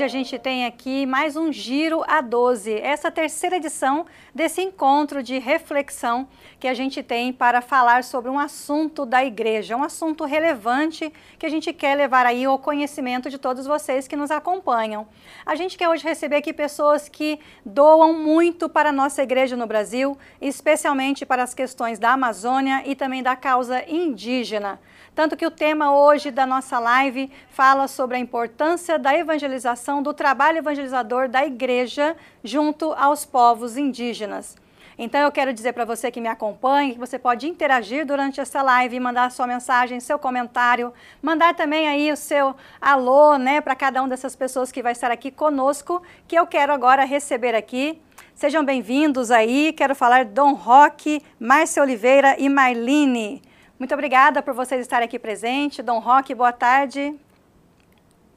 Hoje a gente tem aqui mais um Giro a 12, essa terceira edição desse encontro de reflexão que a gente tem para falar sobre um assunto da igreja, um assunto relevante que a gente quer levar aí ao conhecimento de todos vocês que nos acompanham. A gente quer hoje receber aqui pessoas que doam muito para a nossa igreja no Brasil, especialmente para as questões da Amazônia e também da causa indígena. Tanto que o tema hoje da nossa live fala sobre a importância da evangelização, do trabalho evangelizador da igreja junto aos povos indígenas. Então eu quero dizer para você que me acompanha que você pode interagir durante essa live, mandar sua mensagem, seu comentário, mandar também aí o seu alô, né, para cada uma dessas pessoas que vai estar aqui conosco, que eu quero agora receber aqui. Sejam bem-vindos aí. Quero falar Dom Roque, Márcia Oliveira e Marlene. Muito obrigada por vocês estarem aqui presentes. Dom Roque, boa tarde.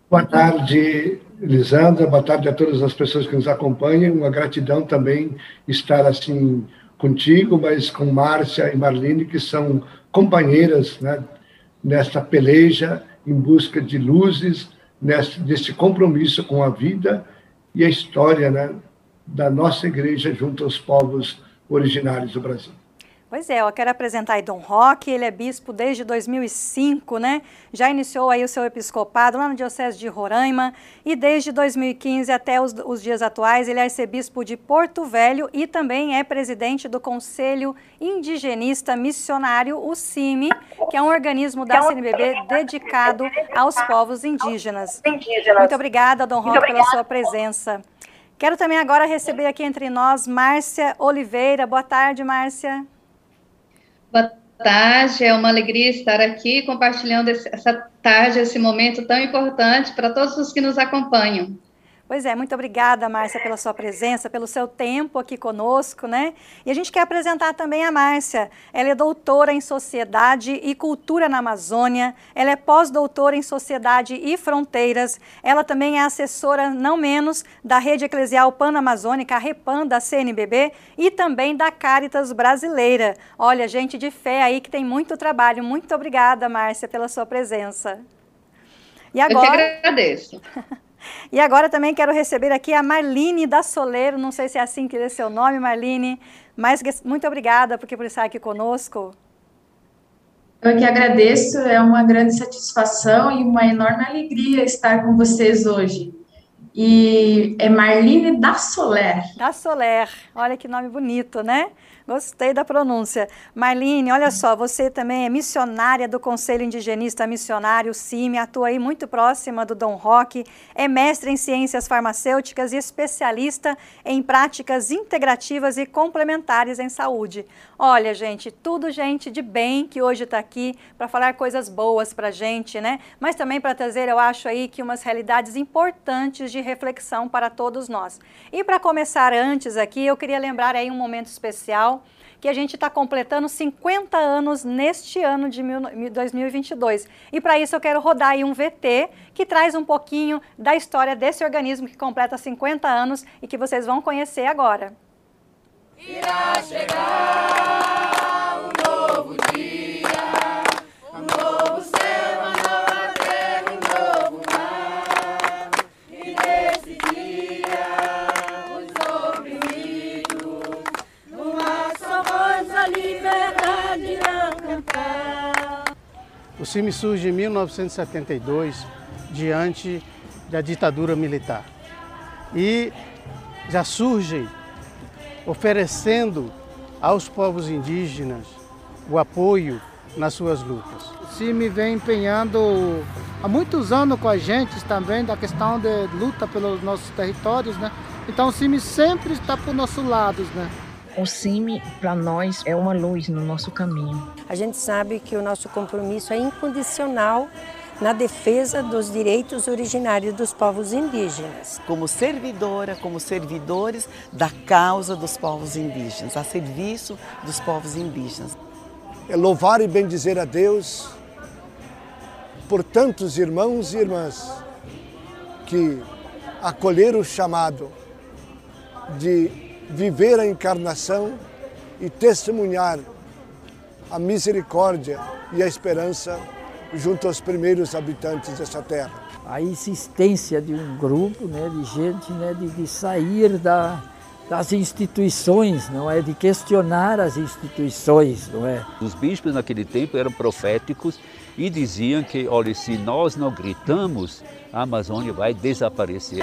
Boa tarde, Lisandra. Boa tarde a todas as pessoas que nos acompanham. Uma gratidão também estar assim contigo, mas com Márcia e Marlene, que são companheiras né, nesta peleja em busca de luzes, nesse, nesse compromisso com a vida e a história né, da nossa igreja junto aos povos originários do Brasil. Pois é, eu quero apresentar aí Dom Roque, ele é bispo desde 2005, né? Já iniciou aí o seu episcopado lá no Diocese de Roraima e desde 2015 até os, os dias atuais ele é arcebispo de Porto Velho e também é presidente do Conselho Indigenista Missionário, o CIMI, que é um organismo da CNBB dedicado aos povos indígenas. Muito obrigada, Dom Roque, pela sua presença. Quero também agora receber aqui entre nós Márcia Oliveira. Boa tarde, Márcia. Boa tarde, é uma alegria estar aqui compartilhando essa tarde, esse momento tão importante para todos os que nos acompanham. Pois é, muito obrigada, Márcia, pela sua presença, pelo seu tempo aqui conosco, né? E a gente quer apresentar também a Márcia. Ela é doutora em Sociedade e Cultura na Amazônia, ela é pós-doutora em Sociedade e Fronteiras, ela também é assessora, não menos, da Rede Eclesial Pan-Amazônica, a REPAN da CNBB, e também da Caritas Brasileira. Olha, gente de fé aí que tem muito trabalho. Muito obrigada, Márcia, pela sua presença. E agora... Eu que agradeço. E agora também quero receber aqui a Marlene da Soleiro, não sei se é assim que é seu nome, Marlene, mas muito obrigada porque por estar aqui conosco. Eu que agradeço, é uma grande satisfação e uma enorme alegria estar com vocês hoje. E é Marlene da Soler. Da Soler, olha que nome bonito, né? Gostei da pronúncia. Marlene, olha só, você também é missionária do Conselho Indigenista Missionário CIMI, atua aí muito próxima do Dom Roque, é mestre em ciências farmacêuticas e especialista em práticas integrativas e complementares em saúde. Olha, gente, tudo gente de bem que hoje está aqui para falar coisas boas para gente, né? Mas também para trazer, eu acho aí que umas realidades importantes de reflexão para todos nós. E para começar antes aqui, eu queria lembrar aí um momento especial que a gente está completando 50 anos neste ano de 2022. E para isso eu quero rodar aí um VT que traz um pouquinho da história desse organismo que completa 50 anos e que vocês vão conhecer agora. Irá chegar CIMI surge em 1972, diante da ditadura militar. E já surge oferecendo aos povos indígenas o apoio nas suas lutas. O CIMI vem empenhando há muitos anos com a gente também da questão de luta pelos nossos territórios, né? Então o CIMI sempre está por nosso lado, né? O CIMI, para nós, é uma luz no nosso caminho. A gente sabe que o nosso compromisso é incondicional na defesa dos direitos originários dos povos indígenas. Como servidora, como servidores da causa dos povos indígenas, a serviço dos povos indígenas. É louvar e bendizer a Deus por tantos irmãos e irmãs que acolheram o chamado de viver a encarnação e testemunhar a misericórdia e a esperança junto aos primeiros habitantes dessa terra. a insistência de um grupo né, de gente né, de, de sair da, das instituições, não é? De questionar as instituições, não é? Os bispos naquele tempo eram proféticos e diziam que, olha, se nós não gritamos, a Amazônia vai desaparecer.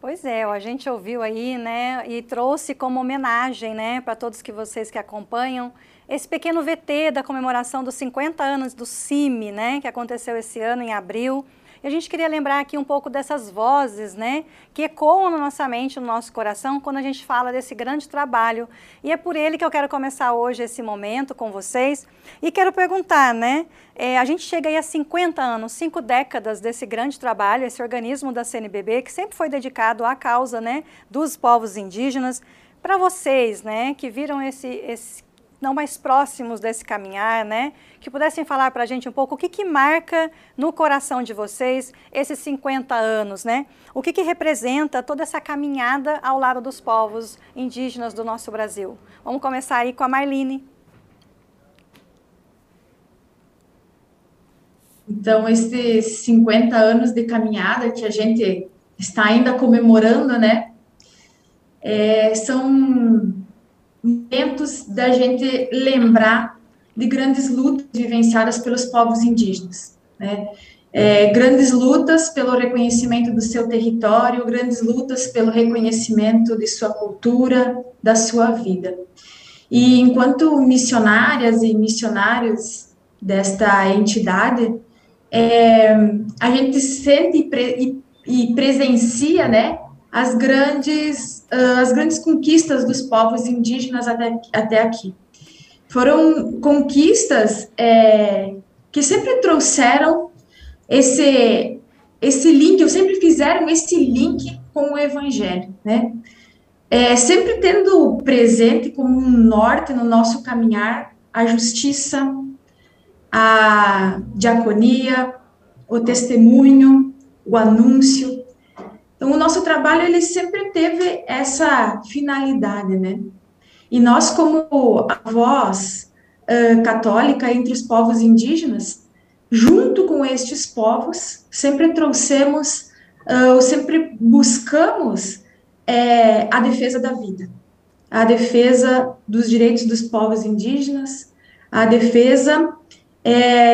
Pois é, a gente ouviu aí, né, e trouxe como homenagem, né, para todos que vocês que acompanham, esse pequeno VT da comemoração dos 50 anos do CIMI, né, que aconteceu esse ano em abril. E a gente queria lembrar aqui um pouco dessas vozes, né, que ecoam na nossa mente, no nosso coração, quando a gente fala desse grande trabalho. E é por ele que eu quero começar hoje esse momento com vocês. E quero perguntar, né, é, a gente chega aí a 50 anos, cinco décadas desse grande trabalho, esse organismo da CNBB, que sempre foi dedicado à causa, né, dos povos indígenas. Para vocês, né, que viram esse, esse não mais próximos desse caminhar, né? Que pudessem falar para a gente um pouco o que, que marca no coração de vocês esses 50 anos, né? O que, que representa toda essa caminhada ao lado dos povos indígenas do nosso Brasil. Vamos começar aí com a Marlene. Então, esses 50 anos de caminhada que a gente está ainda comemorando, né? É, são momentos da gente lembrar de grandes lutas vivenciadas pelos povos indígenas, né? É, grandes lutas pelo reconhecimento do seu território, grandes lutas pelo reconhecimento de sua cultura, da sua vida. E enquanto missionárias e missionários desta entidade, é, a gente sente e, pre, e, e presencia, né, as grandes, uh, as grandes conquistas dos povos indígenas até, até aqui. Foram conquistas é, que sempre trouxeram esse, esse link, ou sempre fizeram esse link com o evangelho, né? É, sempre tendo presente como um norte no nosso caminhar a justiça, a diaconia, o testemunho, o anúncio, então, o nosso trabalho, ele sempre teve essa finalidade, né? E nós, como a voz uh, católica entre os povos indígenas, junto com estes povos, sempre trouxemos, uh, sempre buscamos a defesa da vida, a defesa dos direitos dos povos indígenas, a defesa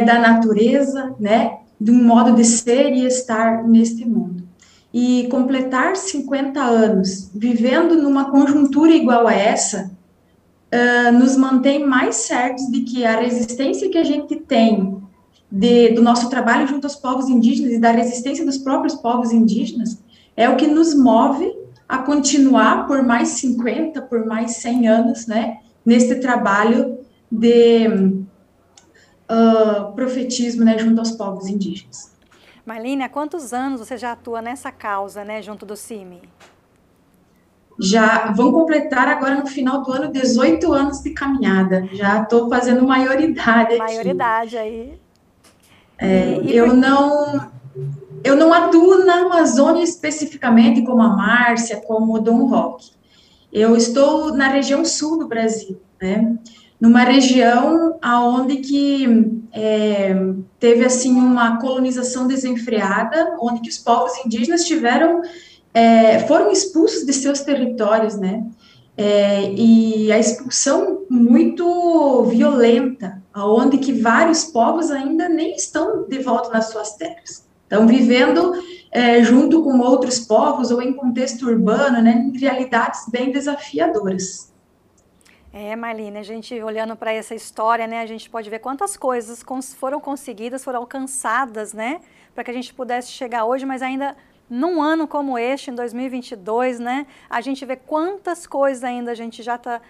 da natureza, né? De um modo de ser e estar neste mundo e completar 50 anos vivendo numa conjuntura igual a essa, uh, nos mantém mais certos de que a resistência que a gente tem de, do nosso trabalho junto aos povos indígenas e da resistência dos próprios povos indígenas é o que nos move a continuar por mais 50, por mais 100 anos, né, nesse trabalho de uh, profetismo, né, junto aos povos indígenas. Marlene, há quantos anos você já atua nessa causa, né, junto do CIMI? Já vão completar agora no final do ano 18 anos de caminhada. Já estou fazendo maioridade. Maioridade aí. É, e, eu não eu não atuo na Amazônia especificamente como a Márcia, como o Dom Roque. Eu estou na região sul do Brasil, né? Numa região aonde que é, teve assim uma colonização desenfreada, onde que os povos indígenas tiveram é, foram expulsos de seus territórios, né? É, e a expulsão muito violenta, aonde que vários povos ainda nem estão de volta nas suas terras, estão vivendo é, junto com outros povos ou em contexto urbano, né? Em realidades bem desafiadoras. É, Marlene, a gente olhando para essa história, né, a gente pode ver quantas coisas foram conseguidas, foram alcançadas, né, para que a gente pudesse chegar hoje, mas ainda num ano como este, em 2022, né, a gente vê quantas coisas ainda a gente já tá,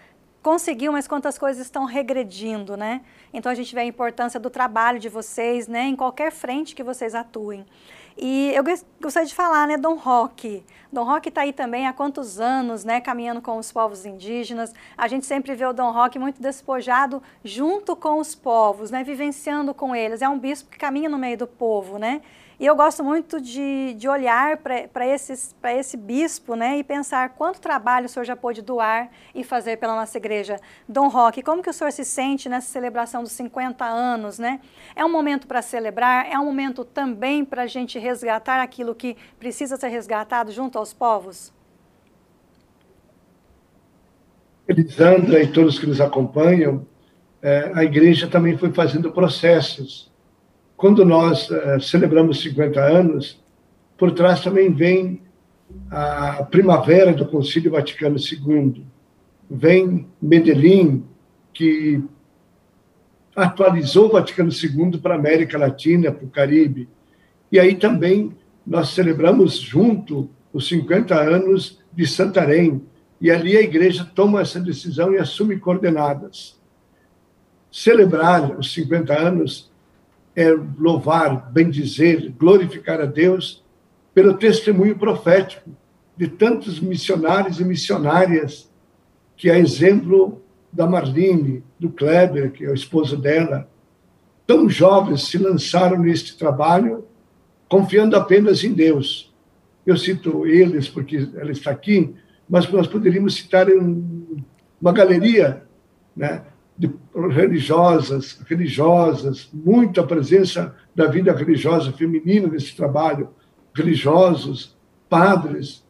conseguiu, mas quantas coisas estão regredindo, né? Então a gente vê a importância do trabalho de vocês, né, em qualquer frente que vocês atuem. E eu gostaria de falar, né, Dom Roque. Dom Roque está aí também há quantos anos, né, caminhando com os povos indígenas. A gente sempre vê o Dom Roque muito despojado junto com os povos, né, vivenciando com eles. É um bispo que caminha no meio do povo, né? E eu gosto muito de, de olhar para esse bispo né, e pensar quanto trabalho o senhor já pôde doar e fazer pela nossa igreja. Dom Roque, como que o senhor se sente nessa celebração dos 50 anos? Né? É um momento para celebrar, é um momento também para a gente resgatar aquilo que precisa ser resgatado junto aos povos? Elisandra e todos que nos acompanham, é, a igreja também foi fazendo processos. Quando nós é, celebramos 50 anos, por trás também vem a primavera do Concílio Vaticano II. Vem Medellín, que atualizou o Vaticano II para a América Latina, para o Caribe. E aí também nós celebramos junto os 50 anos de Santarém, e ali a igreja toma essa decisão e assume coordenadas. Celebrar os 50 anos é louvar, bendizer, glorificar a Deus pelo testemunho profético de tantos missionários e missionárias, que é exemplo da Marlene, do Kleber, que é o esposo dela, tão jovens se lançaram neste trabalho, confiando apenas em Deus. Eu cito eles porque ela está aqui, mas nós poderíamos citar uma galeria né, de religiosas, religiosas, muita presença da vida religiosa feminina nesse trabalho, religiosos, padres,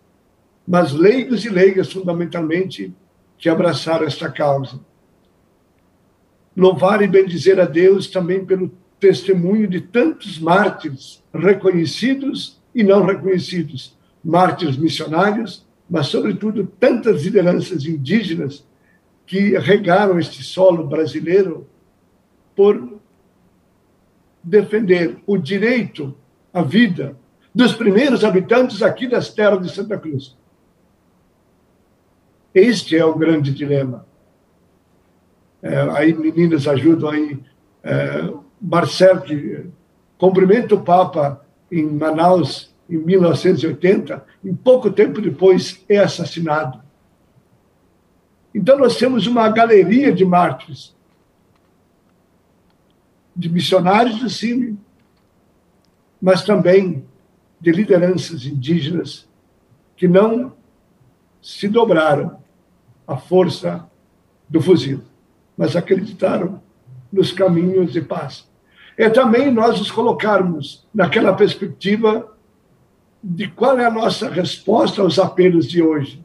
mas leigos e leigas, fundamentalmente, que abraçaram esta causa. Louvar e bendizer a Deus também pelo testemunho de tantos mártires reconhecidos e não reconhecidos, mártires missionários, mas, sobretudo, tantas lideranças indígenas que regaram este solo brasileiro por defender o direito à vida dos primeiros habitantes aqui das terras de Santa Cruz. Este é o grande dilema. É, aí, meninas, ajudam aí. É, que cumprimenta o Papa em Manaus em 1980, em pouco tempo depois é assassinado. Então, nós temos uma galeria de mártires, de missionários do CIMI, mas também de lideranças indígenas que não se dobraram à força do fuzil, mas acreditaram nos caminhos de paz. É também nós nos colocarmos naquela perspectiva de qual é a nossa resposta aos apelos de hoje.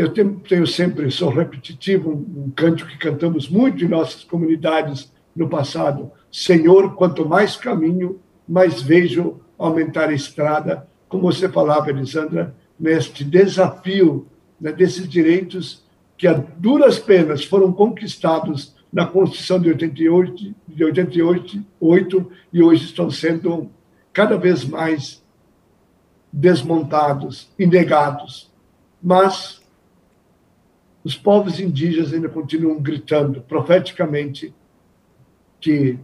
Eu tenho, tenho sempre, sou repetitivo, um, canto que cantamos muito em nossas comunidades no passado. Senhor, quanto mais caminho, mais vejo aumentar a estrada, como você falava, Elisandra, neste desafio né, desses direitos que a duras penas foram conquistados na Constituição de 88, de 88 e hoje estão sendo cada vez mais desmontados e negados. Mas os povos indígenas ainda continuam gritando profeticamente que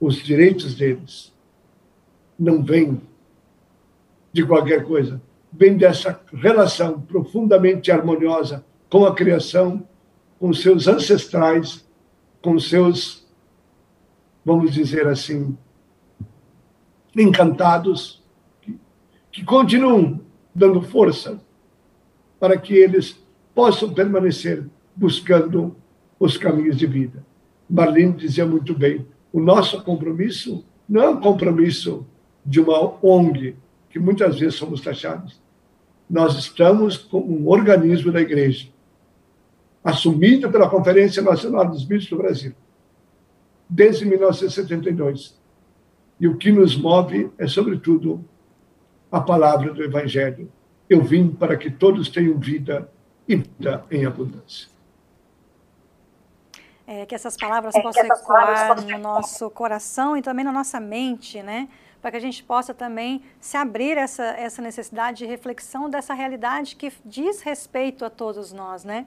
os direitos deles não vêm de qualquer coisa, vem dessa relação profundamente harmoniosa com a criação, com seus ancestrais, com seus, vamos dizer assim, encantados que continuam dando força para que eles possam permanecer buscando os caminhos de vida. Marlene dizia muito bem: o nosso compromisso não é um compromisso de uma ONG, que muitas vezes somos taxados. Nós estamos como um organismo da igreja, assumido pela Conferência Nacional dos Bispos do Brasil, desde 1972. E o que nos move é, sobretudo, a palavra do Evangelho. Eu vim para que todos tenham vida e vida em abundância. É, que essas palavras é, possam essas ecoar palavras no nosso coração e também na nossa mente, né? Para que a gente possa também se abrir essa, essa necessidade de reflexão dessa realidade que diz respeito a todos nós, né?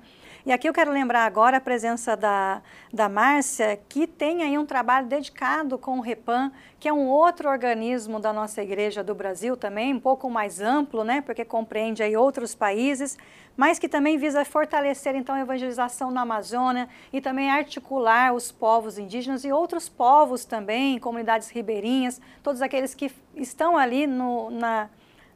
E aqui eu quero lembrar agora a presença da, da Márcia, que tem aí um trabalho dedicado com o REPAM, que é um outro organismo da nossa igreja do Brasil também, um pouco mais amplo, né, porque compreende aí outros países, mas que também visa fortalecer então a evangelização na Amazônia e também articular os povos indígenas e outros povos também, comunidades ribeirinhas, todos aqueles que estão ali no, na,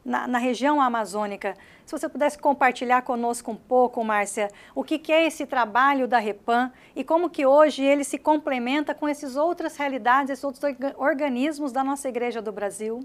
na, na, região amazônica. Se você pudesse compartilhar conosco um pouco, Márcia, o que, que, é esse trabalho da Repam e como que hoje ele se complementa com essas outras realidades, esses outros organismos da nossa Igreja do Brasil?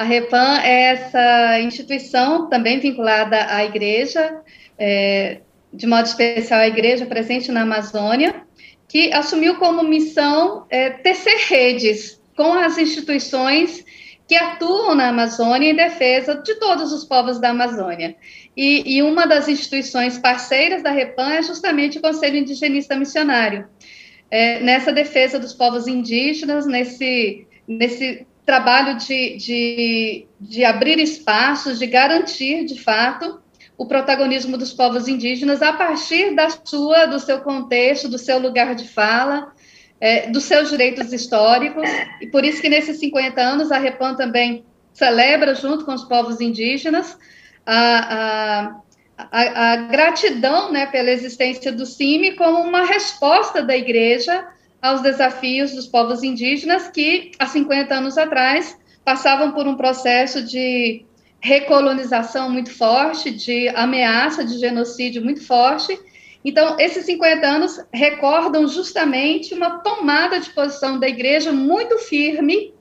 A Repam é essa instituição também vinculada à igreja, é, de modo especial à igreja presente na Amazônia, que assumiu como missão é, tecer redes com as instituições que atuam na Amazônia em defesa de todos os povos da Amazônia. E, e uma das instituições parceiras da Repam é justamente o Conselho Indigenista Missionário. É, nessa defesa dos povos indígenas, nesse, nesse trabalho de, de, de abrir espaços, de garantir, de fato, o protagonismo dos povos indígenas a partir da sua, do seu contexto, do seu lugar de fala, é, dos seus direitos históricos, e por isso que nesses 50 anos a Repam também celebra, junto com os povos indígenas, a, a, a, a gratidão né, pela existência do CIMI como uma resposta da igreja aos desafios dos povos indígenas que, há 50 anos atrás, passavam por um processo de recolonização muito forte, de ameaça de genocídio muito forte. Então, esses 50 anos recordam justamente uma tomada de posição da igreja muito firme,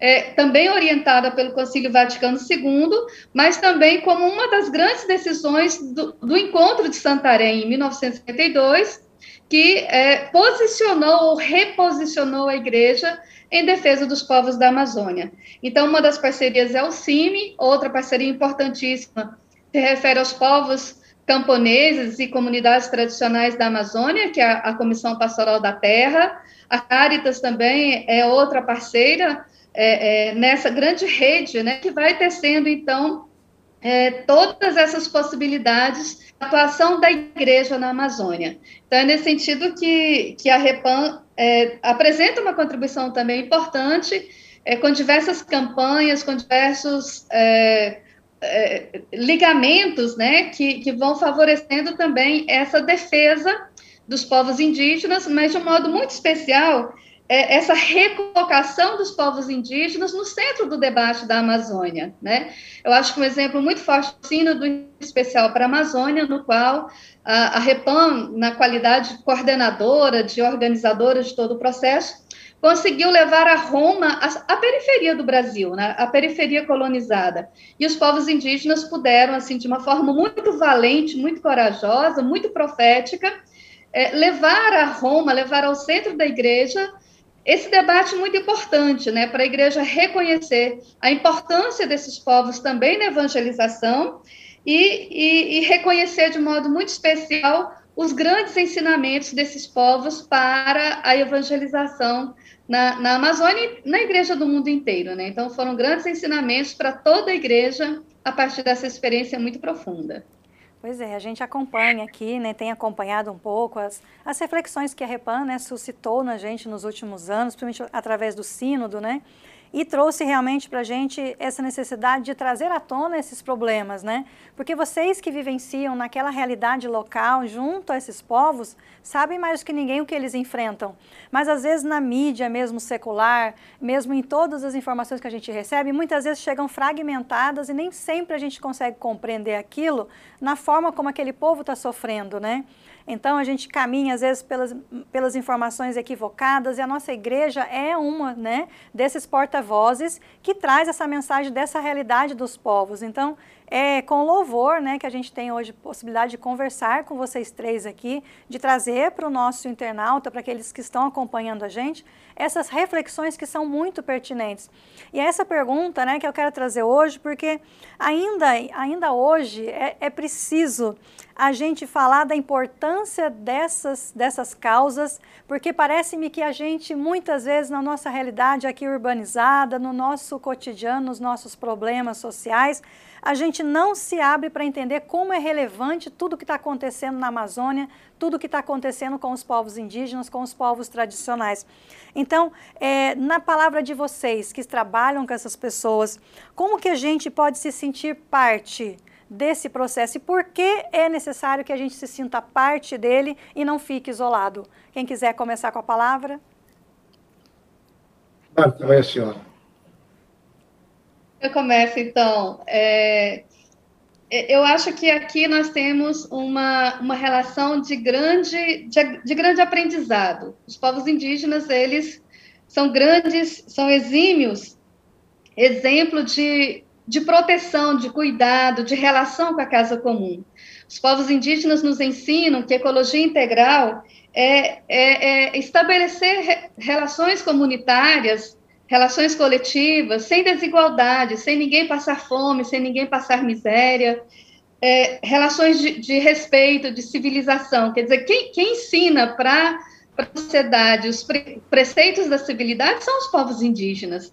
é, também orientada pelo Concílio Vaticano II, mas também como uma das grandes decisões do, do encontro de Santarém, em 1952, que é, posicionou ou reposicionou a igreja em defesa dos povos da Amazônia. Então, uma das parcerias é o CIMI, outra parceria importantíssima se refere aos povos camponeses e comunidades tradicionais da Amazônia, que é a Comissão Pastoral da Terra. A Caritas também é outra parceira é, é, nessa grande rede, né, que vai tecendo, então, é, todas essas possibilidades de atuação da igreja na Amazônia. Então, é nesse sentido que, que a Repam é, apresenta uma contribuição também importante, é, com diversas campanhas, com diversos é, é, ligamentos, né, que, que vão favorecendo também essa defesa dos povos indígenas, mas de um modo muito especial, é, essa recolocação dos povos indígenas no centro do debate da Amazônia. Né? Eu acho que um exemplo muito forte do Sínodo Especial para a Amazônia, no qual a, a Repam, na qualidade de coordenadora, de organizadora de todo o processo, conseguiu levar a Roma a periferia do Brasil, né? a periferia colonizada. E os povos indígenas puderam, assim, de uma forma muito valente, muito corajosa, muito profética, é, levar a Roma, levar ao centro da igreja esse debate é muito importante, né, para a igreja reconhecer a importância desses povos também na evangelização e, e, e reconhecer de modo muito especial os grandes ensinamentos desses povos para a evangelização na, na Amazônia e na igreja do mundo inteiro, né? Então, foram grandes ensinamentos para toda a igreja a partir dessa experiência muito profunda. Pois é, a gente acompanha aqui, né, tem acompanhado um pouco as, as reflexões que a Repan né, suscitou na gente nos últimos anos, principalmente através do sínodo, né? E trouxe realmente para a gente essa necessidade de trazer à tona esses problemas, né? Porque vocês que vivenciam naquela realidade local, junto a esses povos, sabem mais do que ninguém o que eles enfrentam. Mas às vezes na mídia, mesmo secular, mesmo em todas as informações que a gente recebe, muitas vezes chegam fragmentadas e nem sempre a gente consegue compreender aquilo na forma como aquele povo está sofrendo, né? Então a gente caminha às vezes pelas, pelas informações equivocadas e a nossa igreja é uma né, desses porta-vozes que traz essa mensagem dessa realidade dos povos. Então é com louvor né, que a gente tem hoje possibilidade de conversar com vocês três aqui, de trazer para o nosso internauta, para aqueles que estão acompanhando a gente, essas reflexões que são muito pertinentes. E é essa pergunta né, que eu quero trazer hoje, porque ainda, ainda hoje é, é preciso a gente falar da importância dessas, dessas causas, porque parece-me que a gente, muitas vezes, na nossa realidade aqui urbanizada, no nosso cotidiano, nos nossos problemas sociais, a gente não se abre para entender como é relevante tudo que está acontecendo na Amazônia, tudo que está acontecendo com os povos indígenas, com os povos tradicionais. Então, é, na palavra de vocês que trabalham com essas pessoas, como que a gente pode se sentir parte desse processo e por que é necessário que a gente se sinta parte dele e não fique isolado? Quem quiser começar com a palavra? Marta, vai a senhora. Eu começo, então. É, eu acho que aqui nós temos uma, uma relação de grande, de, de grande aprendizado. Os povos indígenas, eles são grandes, são exímios, exemplo de de proteção, de cuidado, de relação com a casa comum. Os povos indígenas nos ensinam que ecologia integral é, é, é estabelecer re, relações comunitárias, relações coletivas, sem desigualdade, sem ninguém passar fome, sem ninguém passar miséria, é, relações de, de, respeito, de civilização. Quer dizer, quem, quem ensina para a sociedade os pre, preceitos da civilidade são os povos indígenas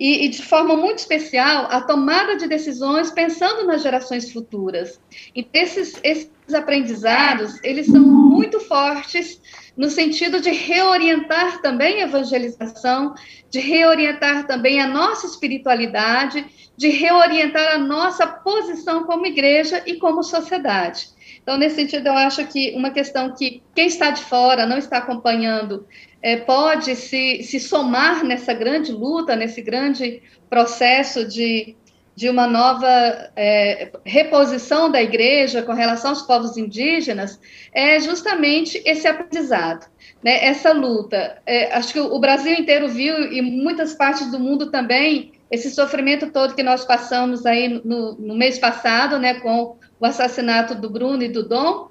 e, e, de forma muito especial, a tomada de decisões pensando nas gerações futuras. E esses, esses aprendizados, eles são muito fortes no sentido de reorientar também a evangelização, de reorientar também a nossa espiritualidade, de reorientar a nossa posição como igreja e como sociedade. Então, nesse sentido, eu acho que uma questão que quem está de fora, não está acompanhando é, pode se, se somar nessa grande luta, nesse grande processo de, de uma nova é, reposição da igreja com relação aos povos indígenas, é justamente esse aprendizado, né, essa luta. É, acho que o Brasil inteiro viu, e muitas partes do mundo também, esse sofrimento todo que nós passamos aí no, no mês passado, né, com o assassinato do Bruno e do Dom,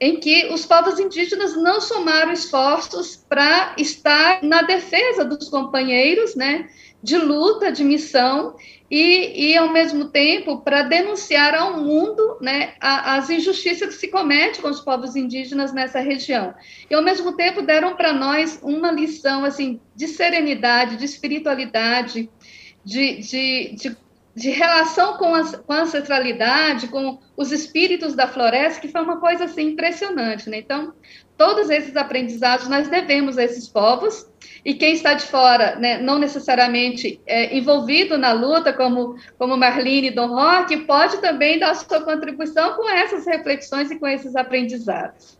em que os povos indígenas não somaram esforços para estar na defesa dos companheiros, né, de luta, de missão, e, e ao mesmo tempo para denunciar ao mundo né, a, as injustiças que se cometem com os povos indígenas nessa região. E ao mesmo tempo deram para nós uma lição assim de serenidade, de espiritualidade, de, de, de de relação com a, com a, ancestralidade, com os espíritos da floresta, que foi uma coisa assim impressionante, né? Então, todos esses aprendizados nós devemos a esses povos, e quem está de fora, né, não necessariamente é, envolvido na luta, como, como Marlene e Dom Roque, pode também dar sua contribuição com essas reflexões e com esses aprendizados.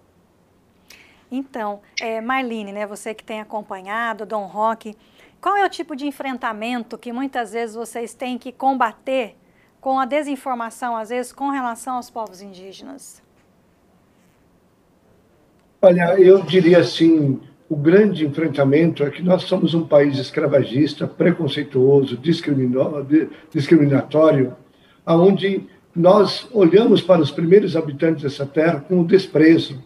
Então, é, Marlene, né, você que tem acompanhado Dom Roque, qual é o tipo de enfrentamento que muitas vezes vocês têm que combater com a desinformação, às vezes, com relação aos povos indígenas? Olha, eu diria assim, o grande enfrentamento é que nós somos um país escravagista, preconceituoso, discriminatório, aonde nós olhamos para os primeiros habitantes dessa terra com desprezo,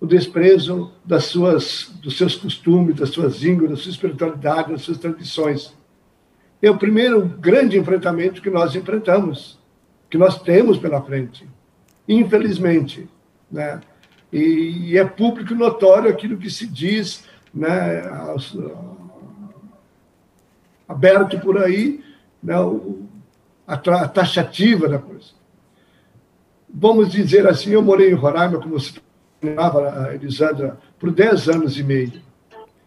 o desprezo das suas, dos seus costumes, das suas ínguas, da sua espiritualidade, das suas tradições. É o primeiro grande enfrentamento que nós enfrentamos, que nós temos pela frente, infelizmente, né? E, e é público notório aquilo que se diz, né? Aberto por aí, né? a, taxativa da coisa. Vamos dizer assim, eu morei em Roraima, como você a Elisandra por 10 anos e meio.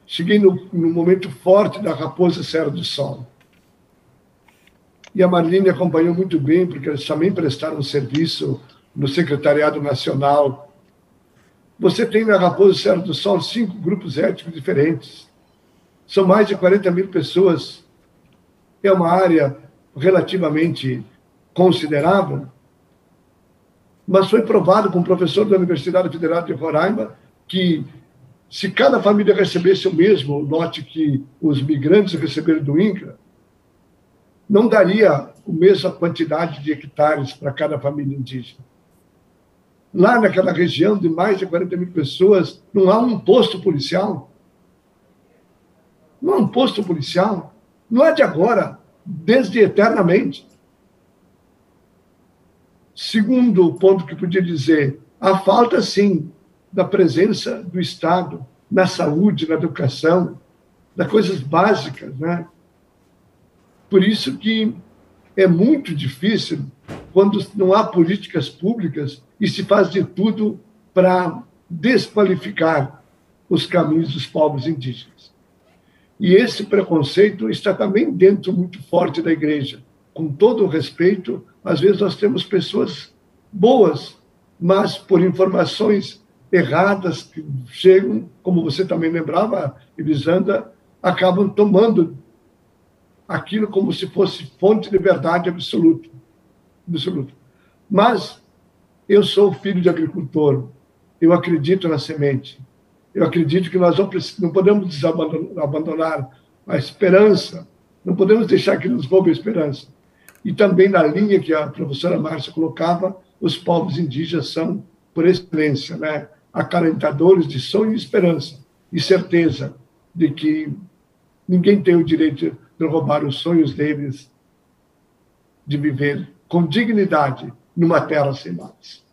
Cheguei no, no momento forte da Raposa Serra do Sol. E a Marlene acompanhou muito bem, porque eles também prestaram serviço no Secretariado Nacional. Você tem na Raposa Serra do Sol cinco grupos étnicos diferentes. São mais de 40 mil pessoas. É uma área relativamente considerável, mas foi provado com um professor da Universidade Federal de Roraima que se cada família recebesse o mesmo lote que os migrantes receberam do INCRA, não daria a mesma quantidade de hectares para cada família indígena. Lá naquela região de mais de 40 mil pessoas, não há um posto policial. Não há um posto policial. Não é de agora, desde eternamente. Segundo ponto que podia dizer, a falta, sim, da presença do Estado na saúde, na educação, das coisas básicas, né? Por isso que é muito difícil quando não há políticas públicas e se faz de tudo para desqualificar os caminhos dos povos indígenas. E esse preconceito está também dentro muito forte da igreja. Com todo o respeito, às vezes nós temos pessoas boas, mas por informações erradas que chegam, como você também lembrava, Elisanda, acabam tomando aquilo como se fosse fonte de verdade absoluta. absoluta. Mas eu sou filho de agricultor, eu acredito na semente, eu acredito que nós não podemos abandonar a esperança, não podemos deixar que nos roube a esperança. E também na linha que a professora Márcia colocava, os povos indígenas são, por excelência, né, acalentadores de sonho e esperança e certeza de que ninguém tem o direito de roubar os sonhos deles de viver com dignidade numa terra sem mais.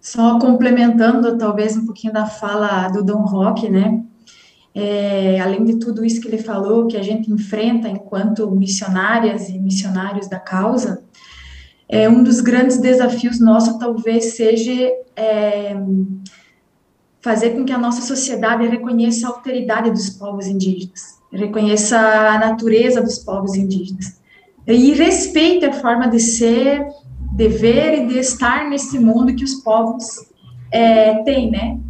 Só complementando talvez um pouquinho da fala do Dom Roque, né? É, além de tudo isso que ele falou, que a gente enfrenta enquanto missionárias e missionários da causa, é, um dos grandes desafios nossos talvez seja é, fazer com que a nossa sociedade reconheça a alteridade dos povos indígenas, reconheça a natureza dos povos indígenas e respeite a forma de ser, de ver e de estar nesse mundo que os povos é, têm, né?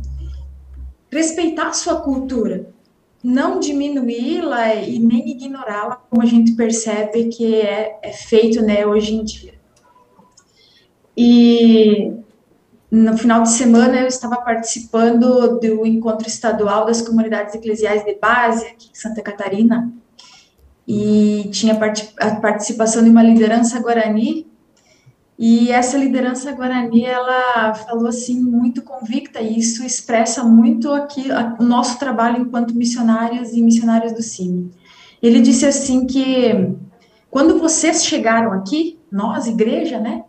Respeitar a sua cultura, não diminuí-la e nem ignorá-la, como a gente percebe que é, é, feito né, hoje em dia. E no final de semana eu estava participando do encontro estadual das comunidades eclesiais de base aqui em Santa Catarina, e tinha a participação de uma liderança guarani e essa liderança guarani ela falou assim muito convicta e isso expressa muito aqui o nosso trabalho enquanto missionários e missionários do CIMI. Ele disse assim que quando vocês chegaram aqui, nós igreja, né?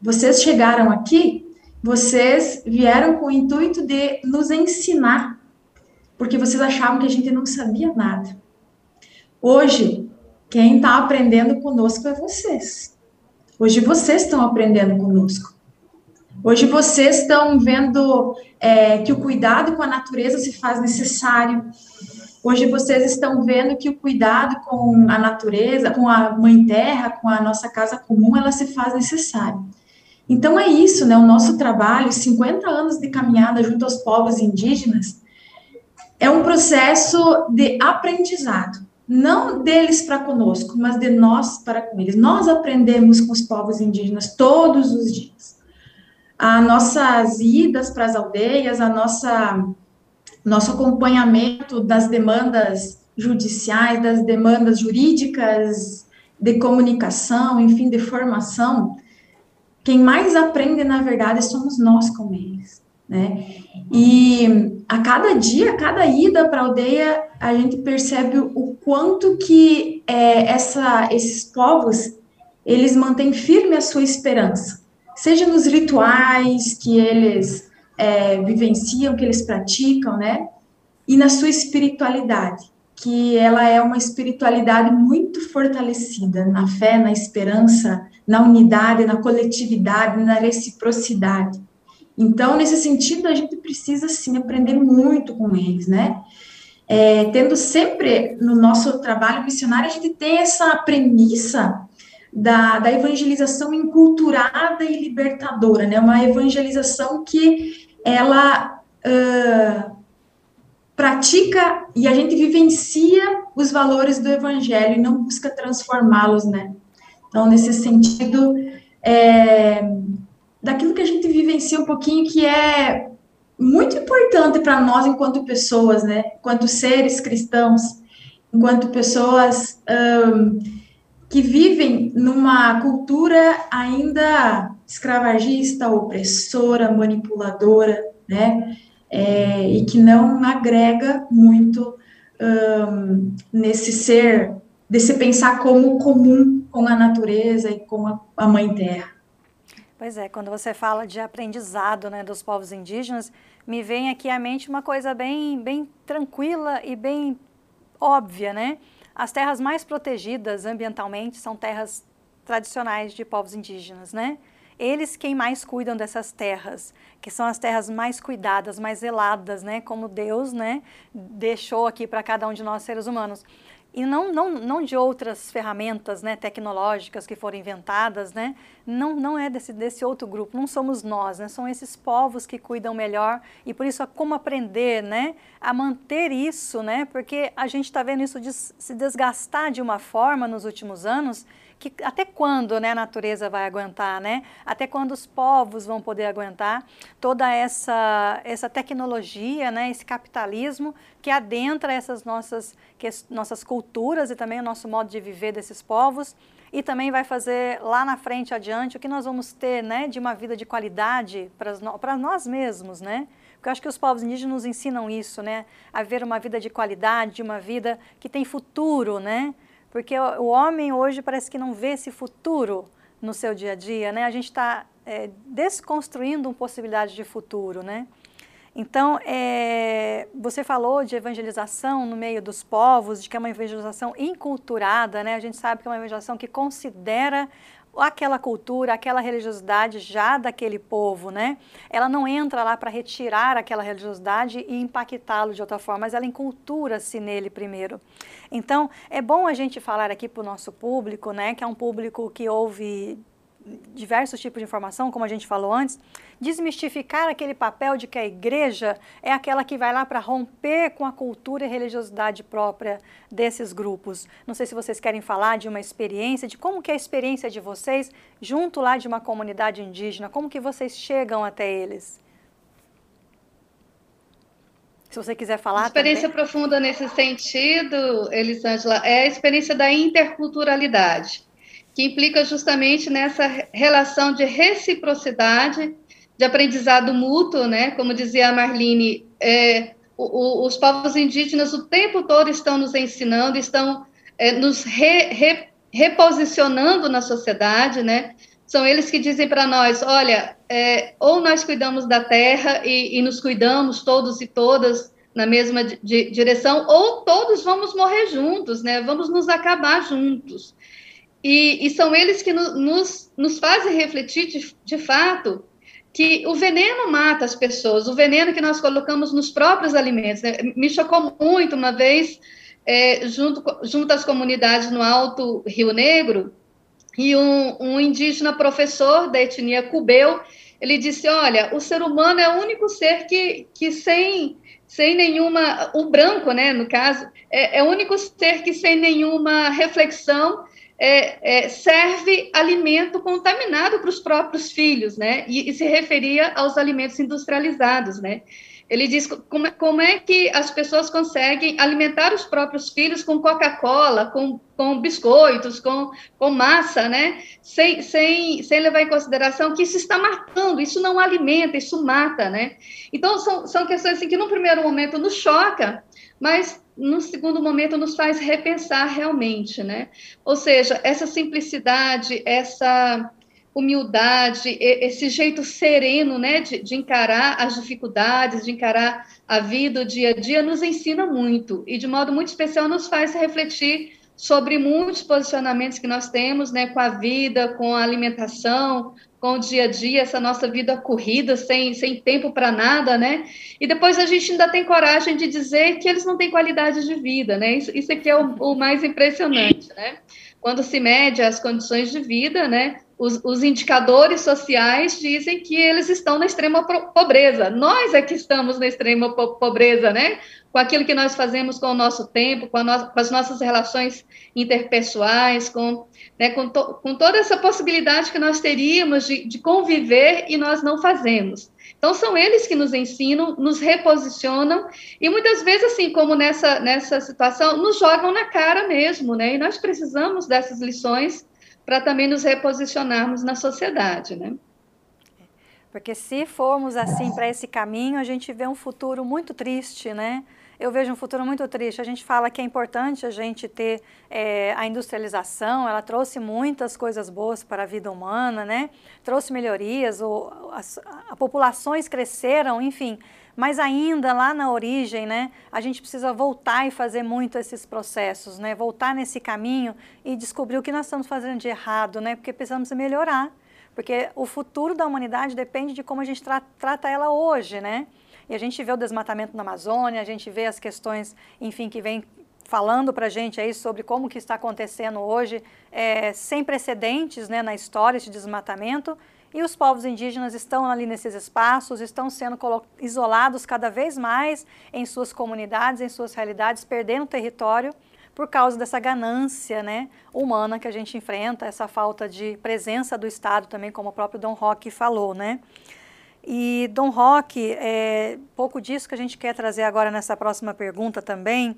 Vocês chegaram aqui, vocês vieram com o intuito de nos ensinar, porque vocês achavam que a gente não sabia nada. Hoje, quem está aprendendo conosco é vocês. Hoje vocês estão aprendendo conosco. Hoje vocês estão vendo é, que o cuidado com a natureza se faz necessário. Hoje vocês estão vendo que o cuidado com a natureza, com a mãe terra, com a nossa casa comum, ela se faz necessário. Então é isso, né? O nosso trabalho, 50 anos de caminhada junto aos povos indígenas, é um processo de aprendizado não deles para conosco, mas de nós para com eles. Nós aprendemos com os povos indígenas todos os dias. As nossas idas para as aldeias, a nossa nosso acompanhamento das demandas judiciais, das demandas jurídicas, de comunicação, enfim, de formação, quem mais aprende, na verdade, somos nós com eles, né? E a cada dia, a cada ida para a aldeia, a gente percebe o quanto que é, essa, esses povos eles mantêm firme a sua esperança, seja nos rituais que eles é, vivenciam, que eles praticam, né? E na sua espiritualidade, que ela é uma espiritualidade muito fortalecida na fé, na esperança, na unidade, na coletividade, na reciprocidade. Então, nesse sentido, a gente precisa, sim, aprender muito com eles, né? É, tendo sempre no nosso trabalho missionário, a gente tem essa premissa da, da evangelização enculturada e libertadora, né? Uma evangelização que ela uh, pratica e a gente vivencia os valores do evangelho e não busca transformá-los, né? Então, nesse sentido, é, daquilo que a gente vivencia um pouquinho que é muito importante para nós enquanto pessoas, né? Enquanto seres cristãos, enquanto pessoas um, que vivem numa cultura ainda escravagista, opressora, manipuladora, né? É, e que não agrega muito um, nesse ser, desse pensar como comum com a natureza e com a, a mãe terra. Pois é, quando você fala de aprendizado né, dos povos indígenas, me vem aqui à mente uma coisa bem, bem tranquila e bem óbvia, né? As terras mais protegidas ambientalmente são terras tradicionais de povos indígenas, né? Eles quem mais cuidam dessas terras, que são as terras mais cuidadas, mais zeladas, né? Como Deus, né? Deixou aqui para cada um de nós seres humanos e não, não, não de outras ferramentas né, tecnológicas que foram inventadas, né, não, não é desse, desse outro grupo, não somos nós, né, são esses povos que cuidam melhor e por isso como aprender né, a manter isso, né, porque a gente está vendo isso de, se desgastar de uma forma nos últimos anos que até quando né, a natureza vai aguentar, né? Até quando os povos vão poder aguentar toda essa, essa tecnologia, né, esse capitalismo que adentra essas nossas, que, nossas culturas e também o nosso modo de viver desses povos e também vai fazer lá na frente adiante o que nós vamos ter né, de uma vida de qualidade para nós mesmos, né? Porque eu acho que os povos indígenas nos ensinam isso, né? A ver uma vida de qualidade, uma vida que tem futuro, né? Porque o homem hoje parece que não vê esse futuro no seu dia a dia, né? A gente está é, desconstruindo uma possibilidade de futuro, né? Então, é, você falou de evangelização no meio dos povos, de que é uma evangelização inculturada, né? A gente sabe que é uma evangelização que considera aquela cultura, aquela religiosidade já daquele povo, né? Ela não entra lá para retirar aquela religiosidade e impactá-lo de outra forma, mas ela encultura-se nele primeiro. Então, é bom a gente falar aqui para o nosso público, né, que é um público que ouve diversos tipos de informação, como a gente falou antes, desmistificar aquele papel de que a igreja é aquela que vai lá para romper com a cultura e religiosidade própria desses grupos. Não sei se vocês querem falar de uma experiência, de como que é a experiência de vocês junto lá de uma comunidade indígena, como que vocês chegam até eles. Se você quiser falar. A experiência também. profunda nesse sentido, Elisângela, é a experiência da interculturalidade que implica justamente nessa relação de reciprocidade, de aprendizado mútuo, né? Como dizia a Marlene, é, o, o, os povos indígenas o tempo todo estão nos ensinando, estão é, nos re, re, reposicionando na sociedade, né? São eles que dizem para nós, olha, é, ou nós cuidamos da terra e, e, nos cuidamos todos e todas na mesma di direção, ou todos vamos morrer juntos, né? Vamos nos acabar juntos. E, e são eles que no, nos, nos fazem refletir de, de fato que o veneno mata as pessoas, o veneno que nós colocamos nos próprios alimentos. Né? Me chocou muito uma vez, é, junto, junto às comunidades no Alto Rio Negro, e um, um indígena professor da etnia cubeu, ele disse, olha, o ser humano é o único ser que, que sem, sem nenhuma, o branco, né, no caso, é, é o único ser que sem nenhuma reflexão é, é, serve alimento contaminado para os próprios filhos, né? E, e, se referia aos alimentos industrializados, né? Ele diz como, é, como é que as pessoas conseguem alimentar os próprios filhos com Coca-Cola, com, com biscoitos, com, com massa, né? Sem, sem, sem levar em consideração que isso está matando, isso não alimenta, isso mata, né? Então, são, são questões assim, que, no primeiro momento, nos choca, mas no segundo momento nos faz repensar realmente, né? Ou seja, essa simplicidade, essa humildade, esse jeito sereno, né, de, de, encarar as dificuldades, de encarar a vida, o dia a dia, nos ensina muito e de modo muito especial nos faz refletir sobre muitos posicionamentos que nós temos, né, com a vida, com a alimentação, com o dia a dia, essa nossa vida corrida, sem, sem tempo para nada, né? E depois a gente ainda tem coragem de dizer que eles não têm qualidade de vida, né? Isso, isso aqui é o, o mais impressionante, né? Quando se mede as condições de vida, né? Os, os, indicadores sociais dizem que eles estão na extrema pobreza. Nós é que estamos na extrema pobreza, né? Com aquilo que nós fazemos com o nosso tempo, com, no, com as nossas relações interpessoais, com, né, com, to, com, toda essa possibilidade que nós teríamos de, de conviver e nós não fazemos. Então, são eles que nos ensinam, nos reposicionam, e muitas vezes, assim como nessa, nessa situação, nos jogam na cara mesmo, né? E nós precisamos dessas lições para também nos reposicionarmos na sociedade, né? Porque se formos assim para esse caminho, a gente vê um futuro muito triste, né? Eu vejo um futuro muito triste. A gente fala que é importante a gente ter é, a industrialização, ela trouxe muitas coisas boas para a vida humana, né? Trouxe melhorias, ou as, populações cresceram, enfim. Mas ainda lá na origem, né, a gente precisa voltar e fazer muito esses processos, né? Voltar nesse caminho e descobrir o que nós estamos fazendo de errado, né? Porque precisamos melhorar. Porque o futuro da humanidade depende de como a gente tra trata ela hoje, né? E a gente vê o desmatamento na Amazônia, a gente vê as questões, enfim, que vem falando para a gente aí sobre como que está acontecendo hoje, é, sem precedentes né, na história esse desmatamento, e os povos indígenas estão ali nesses espaços, estão sendo isolados cada vez mais em suas comunidades, em suas realidades, perdendo território por causa dessa ganância né, humana que a gente enfrenta, essa falta de presença do Estado também, como o próprio Dom Roque falou, né? E Dom Roque, é pouco disso que a gente quer trazer agora nessa próxima pergunta também,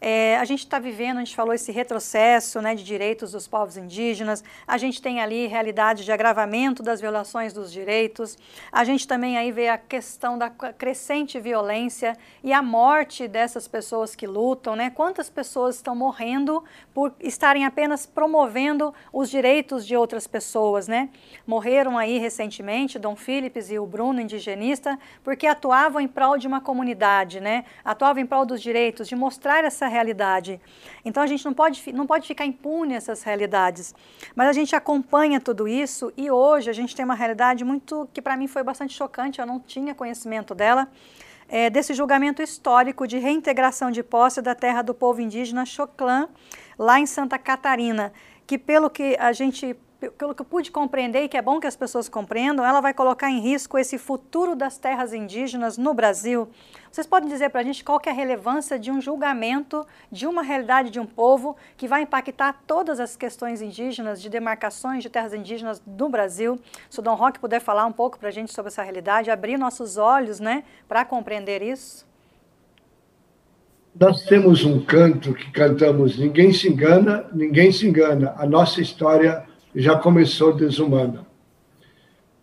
é, a gente está vivendo, a gente falou esse retrocesso né, de direitos dos povos indígenas, a gente tem ali realidade de agravamento das violações dos direitos, a gente também aí vê a questão da crescente violência e a morte dessas pessoas que lutam, né? Quantas pessoas estão morrendo por estarem apenas promovendo os direitos de outras pessoas, né? Morreram aí recentemente Dom Philips e o Bruno, indigenista, porque atuavam em prol de uma comunidade, né? Atuavam em prol dos direitos, de mostrar essa realidade. Então a gente não pode, não pode ficar impune a essas realidades. Mas a gente acompanha tudo isso e hoje a gente tem uma realidade muito que para mim foi bastante chocante, eu não tinha conhecimento dela. É, desse julgamento histórico de reintegração de posse da terra do povo indígena Choclã, lá em Santa Catarina, que pelo que a gente pelo que eu pude compreender, e que é bom que as pessoas compreendam, ela vai colocar em risco esse futuro das terras indígenas no Brasil. Vocês podem dizer para a gente qual é a relevância de um julgamento de uma realidade de um povo que vai impactar todas as questões indígenas, de demarcações de terras indígenas no Brasil? Se o Dom Roque puder falar um pouco para a gente sobre essa realidade, abrir nossos olhos né, para compreender isso. Nós temos um canto que cantamos: ninguém se engana, ninguém se engana. A nossa história já começou desumana.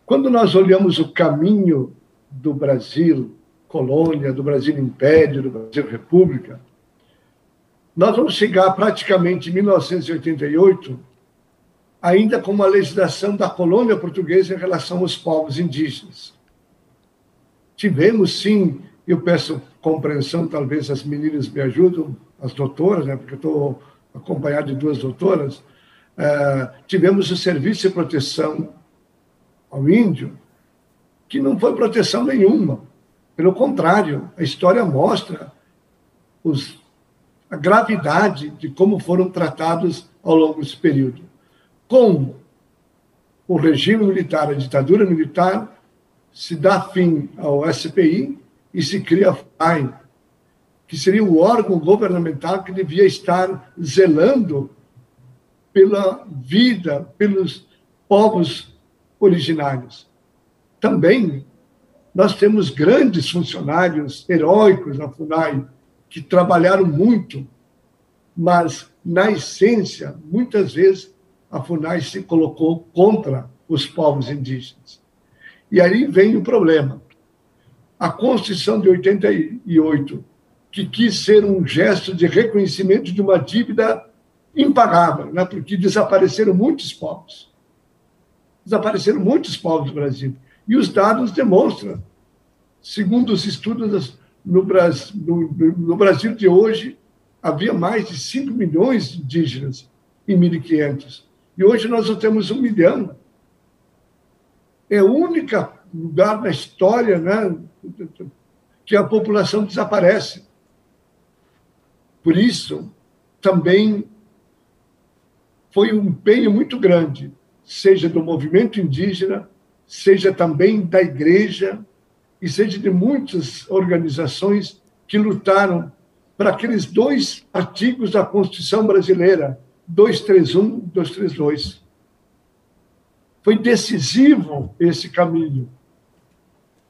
Quando nós olhamos o caminho do Brasil colônia, do Brasil império, do Brasil república, nós vamos chegar praticamente em 1988 ainda com uma legislação da colônia portuguesa em relação aos povos indígenas. Tivemos, sim, eu peço compreensão, talvez as meninas me ajudem, as doutoras, né, porque estou acompanhado de duas doutoras, Uh, tivemos o serviço de proteção ao índio, que não foi proteção nenhuma. Pelo contrário, a história mostra os, a gravidade de como foram tratados ao longo desse período. Com o regime militar, a ditadura militar, se dá fim ao SPI e se cria a FAI, que seria o órgão governamental que devia estar zelando pela vida, pelos povos originários. Também nós temos grandes funcionários heróicos na FUNAI que trabalharam muito, mas na essência, muitas vezes a FUNAI se colocou contra os povos indígenas. E aí vem o problema. A Constituição de 88, que quis ser um gesto de reconhecimento de uma dívida impagável, né? porque desapareceram muitos povos. Desapareceram muitos povos do Brasil. E os dados demonstram, segundo os estudos no Brasil, no, no Brasil de hoje, havia mais de 5 milhões de indígenas em 1500. E hoje nós só temos um milhão. É o único lugar na história né, que a população desaparece. Por isso, também foi um empenho muito grande, seja do movimento indígena, seja também da igreja e seja de muitas organizações que lutaram para aqueles dois artigos da Constituição brasileira, 231 e 232. Foi decisivo esse caminho.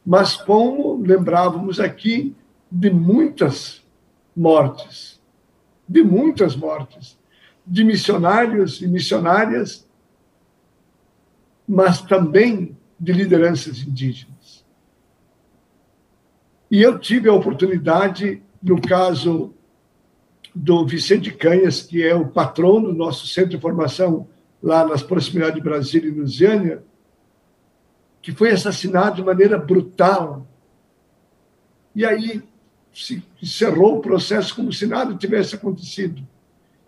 Mas como lembrávamos aqui de muitas mortes, de muitas mortes de missionários e missionárias, mas também de lideranças indígenas. E eu tive a oportunidade no caso do Vicente Canhas, que é o patrão do nosso centro de formação lá nas proximidades de Brasília e Lusiânia, que foi assassinado de maneira brutal. E aí se encerrou o processo como se nada tivesse acontecido.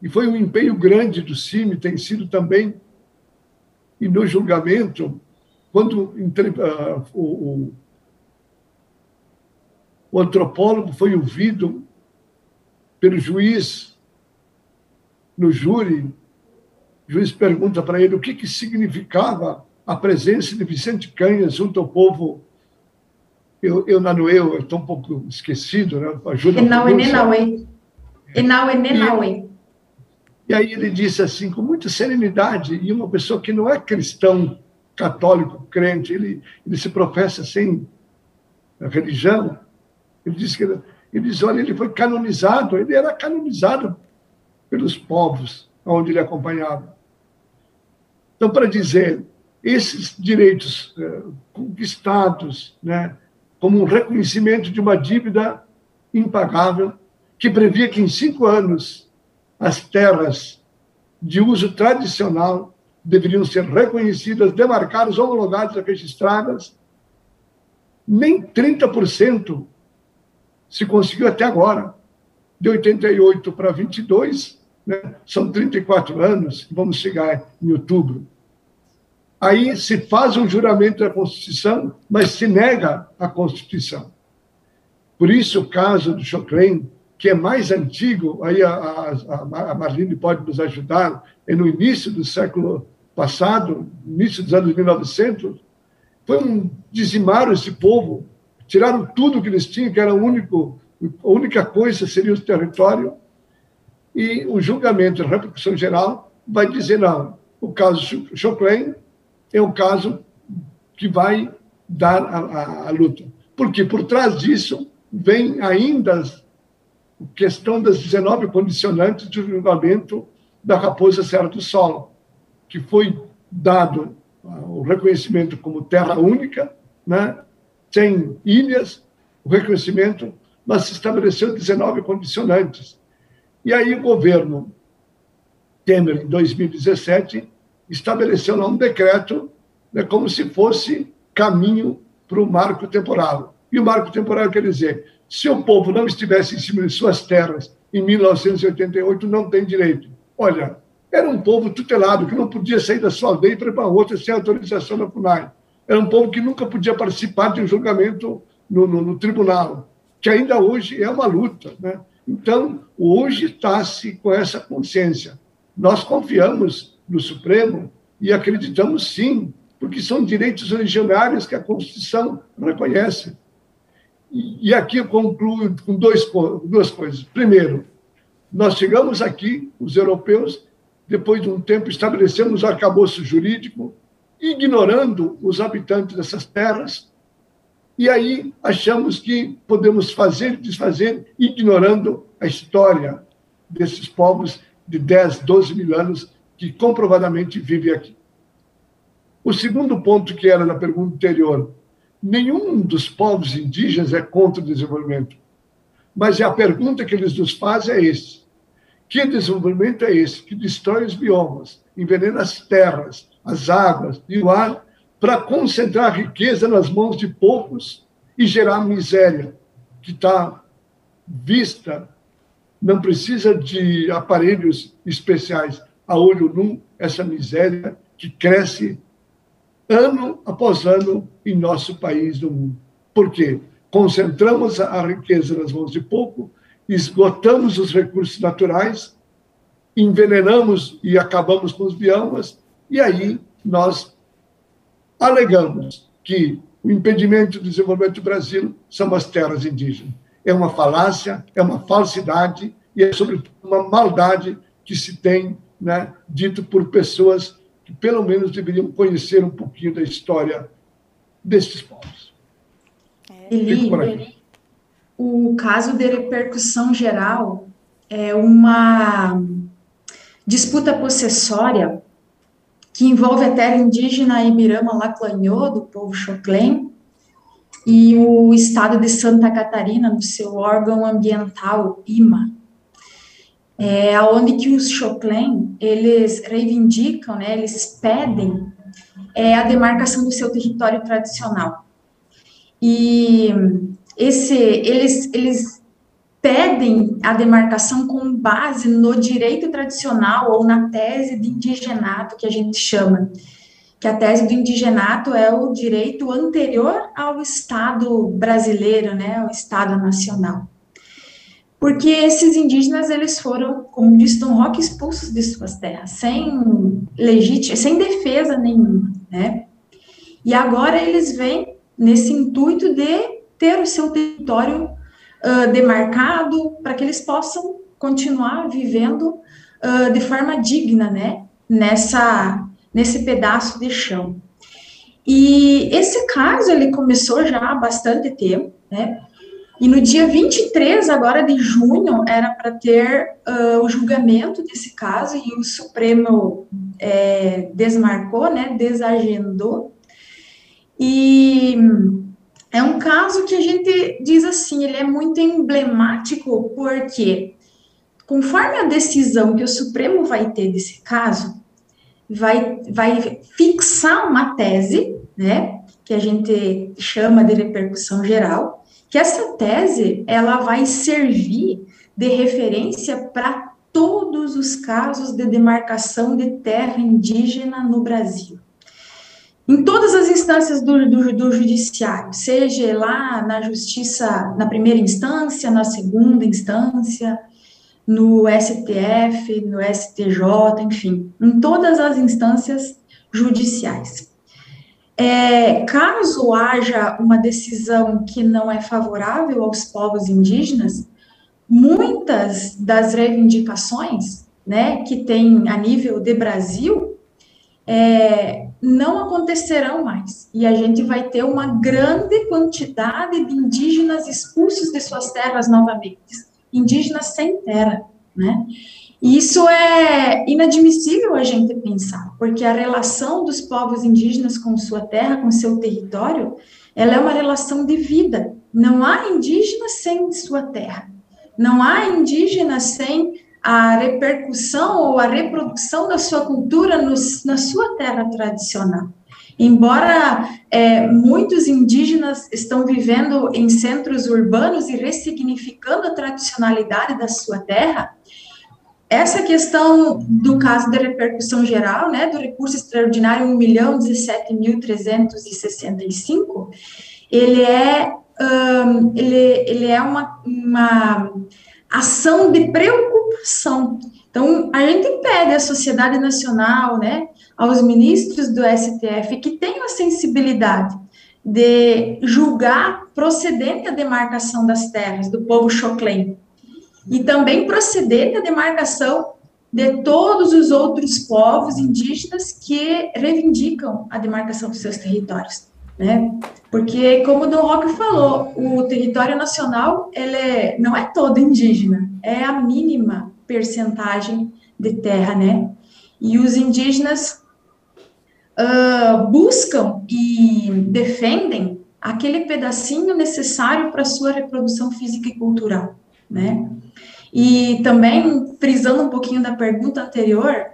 E foi um empenho grande do CIMI, tem sido também. E no julgamento, quando uh, o, o antropólogo foi ouvido pelo juiz no júri, o juiz pergunta para ele o que, que significava a presença de Vicente Canhas junto ao povo eu, eu eu estou um pouco esquecido, né? Ajuda Enaue, Nenaue. E aí ele disse assim, com muita serenidade, e uma pessoa que não é cristão, católico, crente, ele, ele se professa sem religião, ele disse que ele olha, ele foi canonizado, ele era canonizado pelos povos onde ele acompanhava. Então, para dizer, esses direitos eh, conquistados, né, como um reconhecimento de uma dívida impagável, que previa que em cinco anos as terras de uso tradicional deveriam ser reconhecidas, demarcadas, homologadas, registradas. Nem 30% se conseguiu até agora. De 88 para 22, né? são 34 anos, vamos chegar em outubro. Aí se faz um juramento da Constituição, mas se nega a Constituição. Por isso, o caso do Choclen, que é mais antigo, aí a, a, a Marlene pode nos ajudar, é no início do século passado, início dos anos 1900, foi um dizimar esse povo, tiraram tudo que eles tinham, que era o único, a única coisa seria o território, e o julgamento, a repercussão geral, vai dizer não. O caso Choclen é o caso que vai dar a, a, a luta. Porque por trás disso vem ainda a questão das 19 condicionantes de julgamento da Raposa Serra do Sol, que foi dado o reconhecimento como terra única, né? sem ilhas, o reconhecimento, mas se estabeleceu 19 condicionantes. E aí o governo Temer, em 2017, estabeleceu lá um decreto né, como se fosse caminho para o marco temporal. E o marco temporal quer dizer, se o povo não estivesse em cima de suas terras em 1988, não tem direito. Olha, era um povo tutelado, que não podia sair da sua aldeia para ir para outra sem autorização da FUNAI. Era um povo que nunca podia participar de um julgamento no, no, no tribunal, que ainda hoje é uma luta. Né? Então, hoje está-se com essa consciência. Nós confiamos no Supremo e acreditamos, sim, porque são direitos originários que a Constituição reconhece. E, aqui eu concluo com dois, duas coisas. Primeiro, nós chegamos aqui, os europeus, depois de um tempo estabelecemos o arcabouço jurídico, ignorando os habitantes dessas terras, e aí achamos que podemos fazer e desfazer, ignorando a história desses povos de 10, 12 mil anos que comprovadamente vivem aqui. O segundo ponto, que era na pergunta anterior, nenhum dos povos indígenas é contra o desenvolvimento. Mas a pergunta que eles nos fazem é esse: que desenvolvimento é esse que destrói os biomas, envenena as terras, as águas e o ar para concentrar riqueza nas mãos de poucos e gerar miséria que está vista, não precisa de aparelhos especiais. A olho nu, essa miséria que cresce ano após ano em nosso país no mundo. Por quê? Concentramos a riqueza nas mãos de pouco, esgotamos os recursos naturais, envenenamos e acabamos com os biomas, e aí nós alegamos que o impedimento do desenvolvimento do Brasil são as terras indígenas. É uma falácia, é uma falsidade e é, sobretudo, uma maldade que se tem né, dito por pessoas que pelo menos deveriam conhecer um pouquinho da história desses povos. Eli, o caso de repercussão geral é uma disputa possessória que envolve a terra indígena Ibirama Laclanhô, do povo Xoclém, e o estado de Santa Catarina, no seu órgão ambiental, IMA, é, onde que os Choclen, eles reivindicam, né, eles pedem é, a demarcação do seu território tradicional. E esse, eles, eles pedem a demarcação com base no direito tradicional ou na tese de indigenato, que a gente chama, que a tese do indigenato é o direito anterior ao Estado brasileiro, né, ao Estado nacional. Porque esses indígenas, eles foram, como disse Dom Roque, expulsos de suas terras, sem legítima, sem defesa nenhuma, né? E agora eles vêm nesse intuito de ter o seu território uh, demarcado para que eles possam continuar vivendo uh, de forma digna, né? Nessa nesse pedaço de chão. E esse caso, ele começou já há bastante tempo, né? E no dia 23, agora de junho, era para ter uh, o julgamento desse caso, e o Supremo é, desmarcou, né, desagendou. E é um caso que a gente diz assim, ele é muito emblemático, porque conforme a decisão que o Supremo vai ter desse caso, vai, vai fixar uma tese, né, que a gente chama de repercussão geral, que essa tese ela vai servir de referência para todos os casos de demarcação de terra indígena no Brasil. Em todas as instâncias do, do, do, judiciário, seja lá na justiça, na primeira instância, na segunda instância, no STF, no STJ, enfim, em todas as instâncias judiciais. É, caso haja uma decisão que não é favorável aos povos indígenas, muitas das reivindicações, né, que tem a nível de Brasil, é, não acontecerão mais. E a gente vai ter uma grande quantidade de indígenas expulsos de suas terras novamente indígenas sem terra, né? E isso é inadmissível a gente pensar, porque a relação dos povos indígenas com sua terra, com seu território, ela é uma relação de vida. Não há indígena sem sua terra. Não há indígena sem a repercussão ou a reprodução da sua cultura no, na sua terra tradicional. Embora é, muitos indígenas estão vivendo em centros urbanos e ressignificando a tradicionalidade da sua terra, essa questão do caso de repercussão geral, né, do recurso extraordinário 1.017.365, ele é, um, ele, ele é uma, uma ação de preocupação. Então, a gente pede à sociedade nacional, né, aos ministros do STF que tenham a sensibilidade de julgar procedente a demarcação das terras do povo Choclen e também procedente a demarcação de todos os outros povos indígenas que reivindicam a demarcação dos seus territórios, né? Porque, como o Dom Roque falou, o território nacional ele é, não é todo indígena, é a mínima percentagem de terra, né? E os indígenas uh, buscam e defendem aquele pedacinho necessário para sua reprodução física e cultural, né? E também, frisando um pouquinho da pergunta anterior,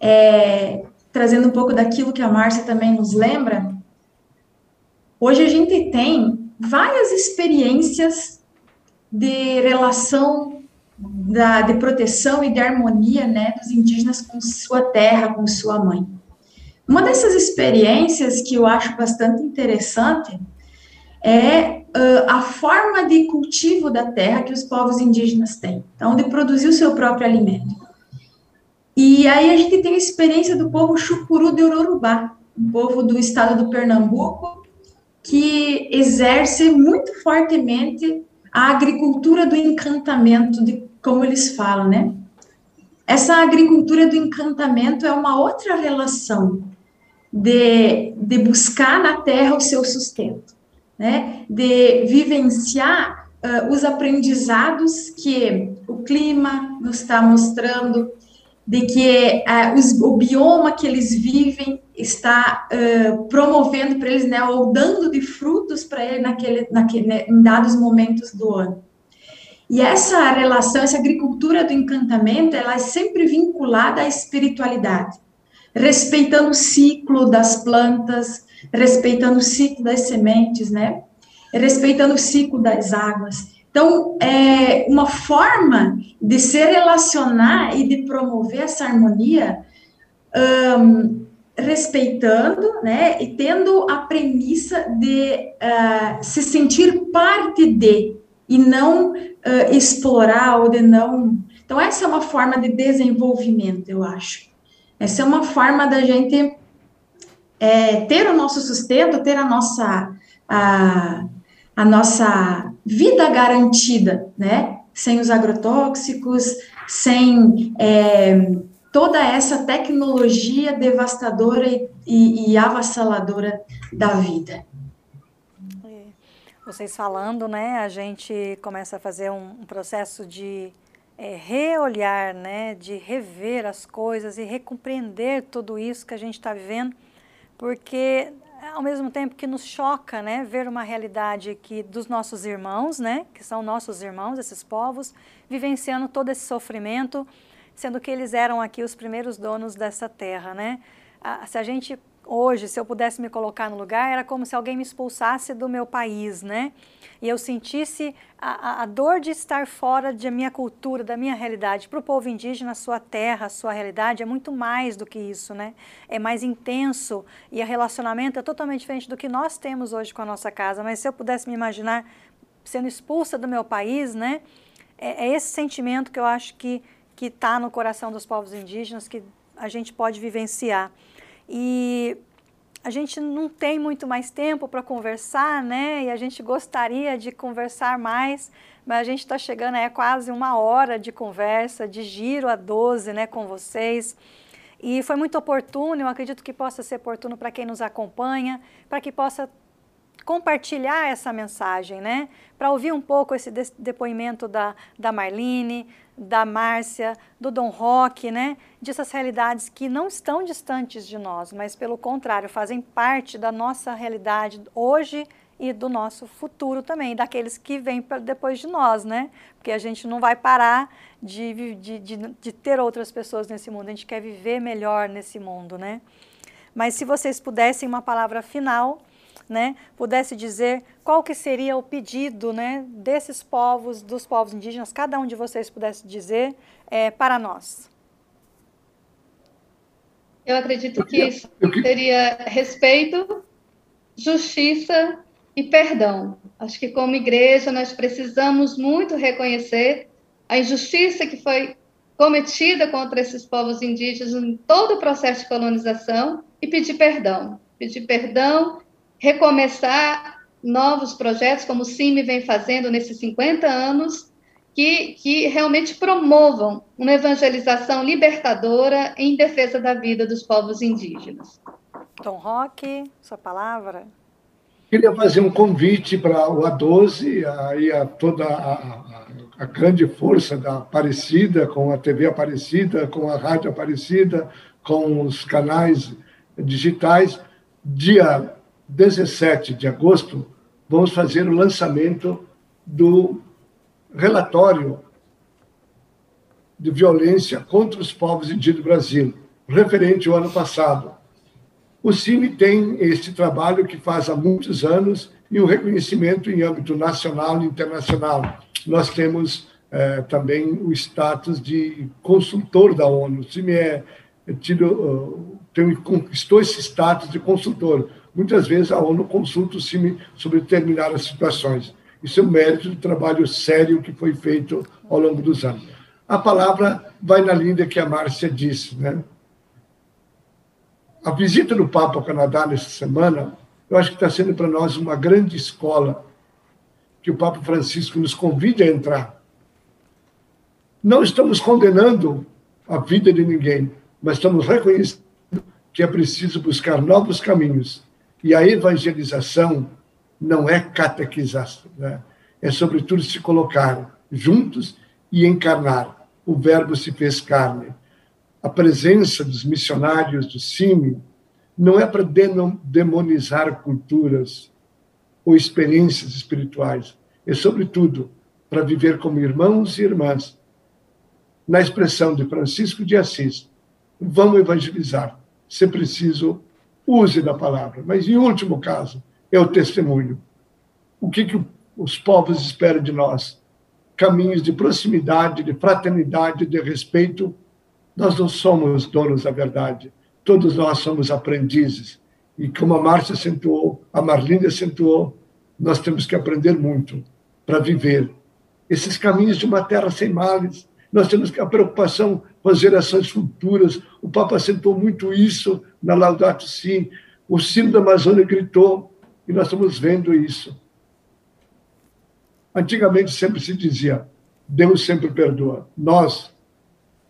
é, trazendo um pouco daquilo que a Márcia também nos lembra, hoje a gente tem várias experiências de relação da, de proteção e de harmonia né, dos indígenas com sua terra, com sua mãe. Uma dessas experiências que eu acho bastante interessante é uh, a forma de cultivo da terra que os povos indígenas têm, então, de produzir o seu próprio alimento. E aí a gente tem a experiência do povo Chucuru de Ororubá, um povo do estado do Pernambuco, que exerce muito fortemente a agricultura do encantamento, de como eles falam, né? Essa agricultura do encantamento é uma outra relação de, de buscar na terra o seu sustento, né? de vivenciar uh, os aprendizados que o clima nos está mostrando, de que uh, os, o bioma que eles vivem está uh, promovendo para eles, né, ou dando de frutos para eles naquele, naquele, né, em dados momentos do ano. E essa relação, essa agricultura do encantamento, ela é sempre vinculada à espiritualidade, respeitando o ciclo das plantas, respeitando o ciclo das sementes, né? Respeitando o ciclo das águas. Então, é uma forma de se relacionar e de promover essa harmonia, um, respeitando, né, e tendo a premissa de uh, se sentir parte de, e não uh, explorar ou de não. Então, essa é uma forma de desenvolvimento, eu acho. Essa é uma forma da gente é, ter o nosso sustento, ter a nossa, a, a nossa vida garantida, né? Sem os agrotóxicos, sem é, toda essa tecnologia devastadora e, e, e avassaladora da vida. Vocês falando, né, a gente começa a fazer um, um processo de é, reolhar, né, de rever as coisas e recompreender tudo isso que a gente está vivendo, porque ao mesmo tempo que nos choca, né, ver uma realidade que dos nossos irmãos, né, que são nossos irmãos, esses povos, vivenciando todo esse sofrimento, sendo que eles eram aqui os primeiros donos dessa terra, né? se a gente hoje, se eu pudesse me colocar no lugar, era como se alguém me expulsasse do meu país, né? E eu sentisse a, a dor de estar fora da minha cultura, da minha realidade. Para o povo indígena, a sua terra, a sua realidade é muito mais do que isso, né? É mais intenso e o relacionamento é totalmente diferente do que nós temos hoje com a nossa casa. Mas se eu pudesse me imaginar sendo expulsa do meu país, né? É, é esse sentimento que eu acho que que está no coração dos povos indígenas que a gente pode vivenciar. E a gente não tem muito mais tempo para conversar, né? E a gente gostaria de conversar mais, mas a gente está chegando é quase uma hora de conversa, de giro a 12, né, com vocês. E foi muito oportuno, eu acredito que possa ser oportuno para quem nos acompanha, para que possa compartilhar essa mensagem, né? Para ouvir um pouco esse depoimento da, da Marlene, da Márcia, do Dom Roque, né? Dessas realidades que não estão distantes de nós, mas pelo contrário, fazem parte da nossa realidade hoje e do nosso futuro também, daqueles que vêm depois de nós, né? Porque a gente não vai parar de, de, de, de ter outras pessoas nesse mundo, a gente quer viver melhor nesse mundo, né? Mas se vocês pudessem uma palavra final né, pudesse dizer qual que seria o pedido né, desses povos, dos povos indígenas, cada um de vocês pudesse dizer é, para nós. Eu acredito que isso seria respeito, justiça e perdão. Acho que como igreja nós precisamos muito reconhecer a injustiça que foi cometida contra esses povos indígenas em todo o processo de colonização e pedir perdão. Pedir perdão recomeçar novos projetos, como o CIMI vem fazendo nesses 50 anos, que, que realmente promovam uma evangelização libertadora em defesa da vida dos povos indígenas. Tom Roque, sua palavra. Queria fazer um convite para o A12 e a toda a, a, a, grande força da Aparecida, com a TV Aparecida, com a Rádio Aparecida, com os canais digitais, dia 17 de agosto, vamos fazer o lançamento do relatório de violência contra os povos indígenas do Brasil, referente ao ano passado. O CIMI tem este trabalho que faz há muitos anos e um reconhecimento em âmbito nacional e internacional. Nós temos eh, também o status de consultor da ONU. O CIMI é, é tido, uh, tem, conquistou esse status de consultor. Muitas vezes a ONU consulta o CIMI sobre determinadas situações. Isso é um mérito do trabalho sério que foi feito ao longo dos anos. A palavra vai na linha que a Márcia disse. Né? A visita do Papa ao Canadá nessa semana, eu acho que está sendo para nós uma grande escola que o Papa Francisco nos convida a entrar. Não estamos condenando a vida de ninguém, mas estamos reconhecendo que é preciso buscar novos caminhos e a evangelização não é catequização, né? é sobretudo se colocar juntos e encarnar. O Verbo se fez carne. a presença dos missionários do CIMI não é para demonizar culturas ou experiências espirituais, é, sobretudo, para viver como irmãos e irmãs. Na expressão de Francisco de Assis, vamos evangelizar. Se preciso, use da palavra. Mas, em último caso, é o testemunho. O que, que os povos esperam de nós? Caminhos de proximidade, de fraternidade, de respeito. Nós não somos donos da verdade. Todos nós somos aprendizes. E como a Márcia acentuou, a Marlene acentuou, nós temos que aprender muito para viver esses caminhos de uma terra sem males. Nós temos a preocupação com as gerações futuras. O Papa acentuou muito isso na Laudato Si. O sino da Amazônia gritou e nós estamos vendo isso. Antigamente sempre se dizia: Deus sempre perdoa. Nós,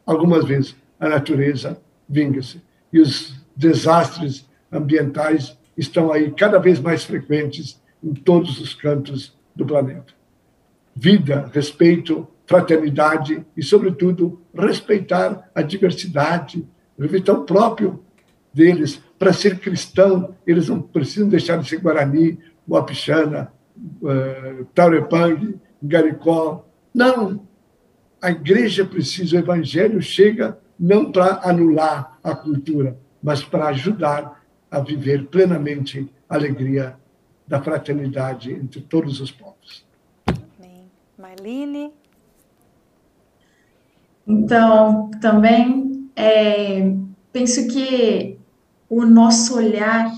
algumas vezes, a natureza vinga-se. E os desastres ambientais estão aí cada vez mais frequentes em todos os cantos do planeta. Vida, respeito, fraternidade e, sobretudo, respeitar a diversidade, o próprio deles. Para ser cristão, eles não precisam deixar de ser Guarani, Wapixana, uh, Taurepang, Garicó. Não! A igreja precisa, o evangelho chega não para anular a cultura, mas para ajudar a viver plenamente a alegria da fraternidade entre todos os povos. Amém. Marlene? Então, também é, penso que o nosso olhar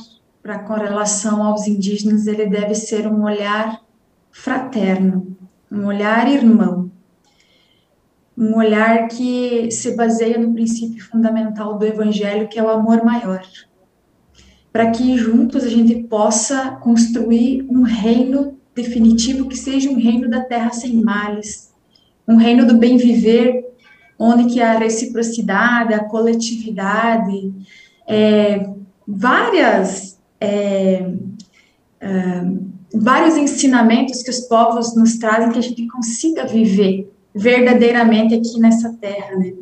para com relação aos indígenas, ele deve ser um olhar fraterno, um olhar irmão, um olhar que se baseia no princípio fundamental do evangelho, que é o amor maior. Para que juntos a gente possa construir um reino definitivo que seja um reino da terra sem males, um reino do bem viver, onde que a reciprocidade, a coletividade, é, várias é, é, vários ensinamentos que os povos nos trazem que a gente consiga viver verdadeiramente aqui nessa terra, né?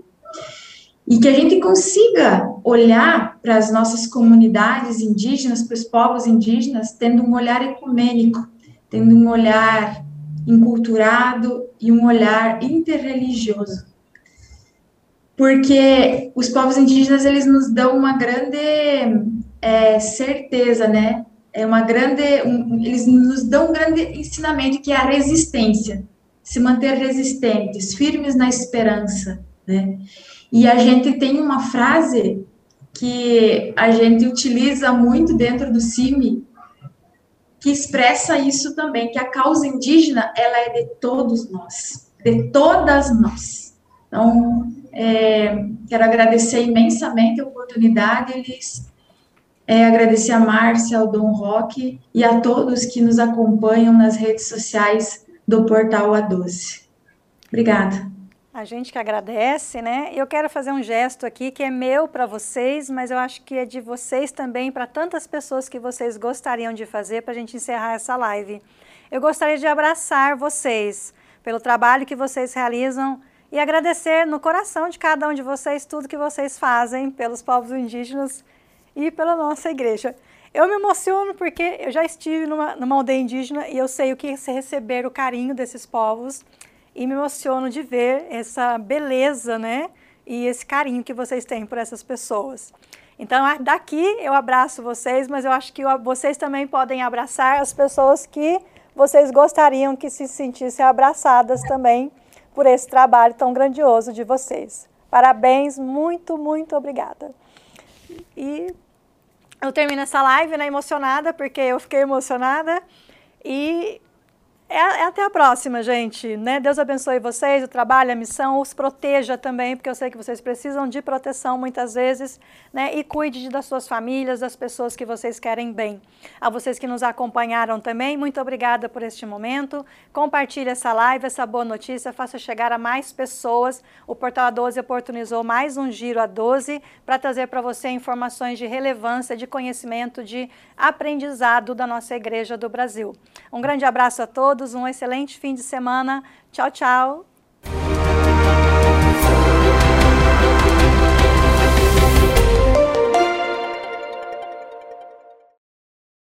e que a gente consiga olhar para as nossas comunidades indígenas, para os povos indígenas, tendo um olhar ecumênico, tendo um olhar enculturado e um olhar interreligioso. Porque os povos indígenas, eles nos dão uma grande é, certeza, né? É uma grande, um, eles nos dão um grande ensinamento que é a resistência, se manter resistentes, firmes na esperança, né? E a gente tem uma frase que a gente utiliza muito dentro do CIMI, que expressa isso também, que a causa indígena, ela é de todos nós, de todas nós. Então, é, quero agradecer imensamente a oportunidade, Elis, é, agradecer a Márcia, ao Dom Roque e a todos que nos acompanham nas redes sociais do Portal A12. Obrigada. A gente que agradece, né? Eu quero fazer um gesto aqui que é meu para vocês, mas eu acho que é de vocês também para tantas pessoas que vocês gostariam de fazer para a gente encerrar essa live. Eu gostaria de abraçar vocês pelo trabalho que vocês realizam e agradecer no coração de cada um de vocês tudo que vocês fazem pelos povos indígenas e pela nossa igreja. Eu me emociono porque eu já estive numa, numa aldeia indígena e eu sei o que é receber o carinho desses povos e me emociono de ver essa beleza, né? E esse carinho que vocês têm por essas pessoas. Então, daqui eu abraço vocês, mas eu acho que vocês também podem abraçar as pessoas que vocês gostariam que se sentissem abraçadas também por esse trabalho tão grandioso de vocês. Parabéns, muito, muito obrigada. E eu termino essa live né, emocionada, porque eu fiquei emocionada. E é, é, até a próxima, gente. Né? Deus abençoe vocês, o trabalho, a missão, os proteja também, porque eu sei que vocês precisam de proteção muitas vezes, né? E cuide das suas famílias, das pessoas que vocês querem bem. A vocês que nos acompanharam também, muito obrigada por este momento. Compartilhe essa live, essa boa notícia, faça chegar a mais pessoas. O Portal A12 oportunizou mais um Giro A12 para trazer para você informações de relevância, de conhecimento, de aprendizado da nossa Igreja do Brasil. Um grande abraço a todos todos um excelente fim de semana. Tchau, tchau.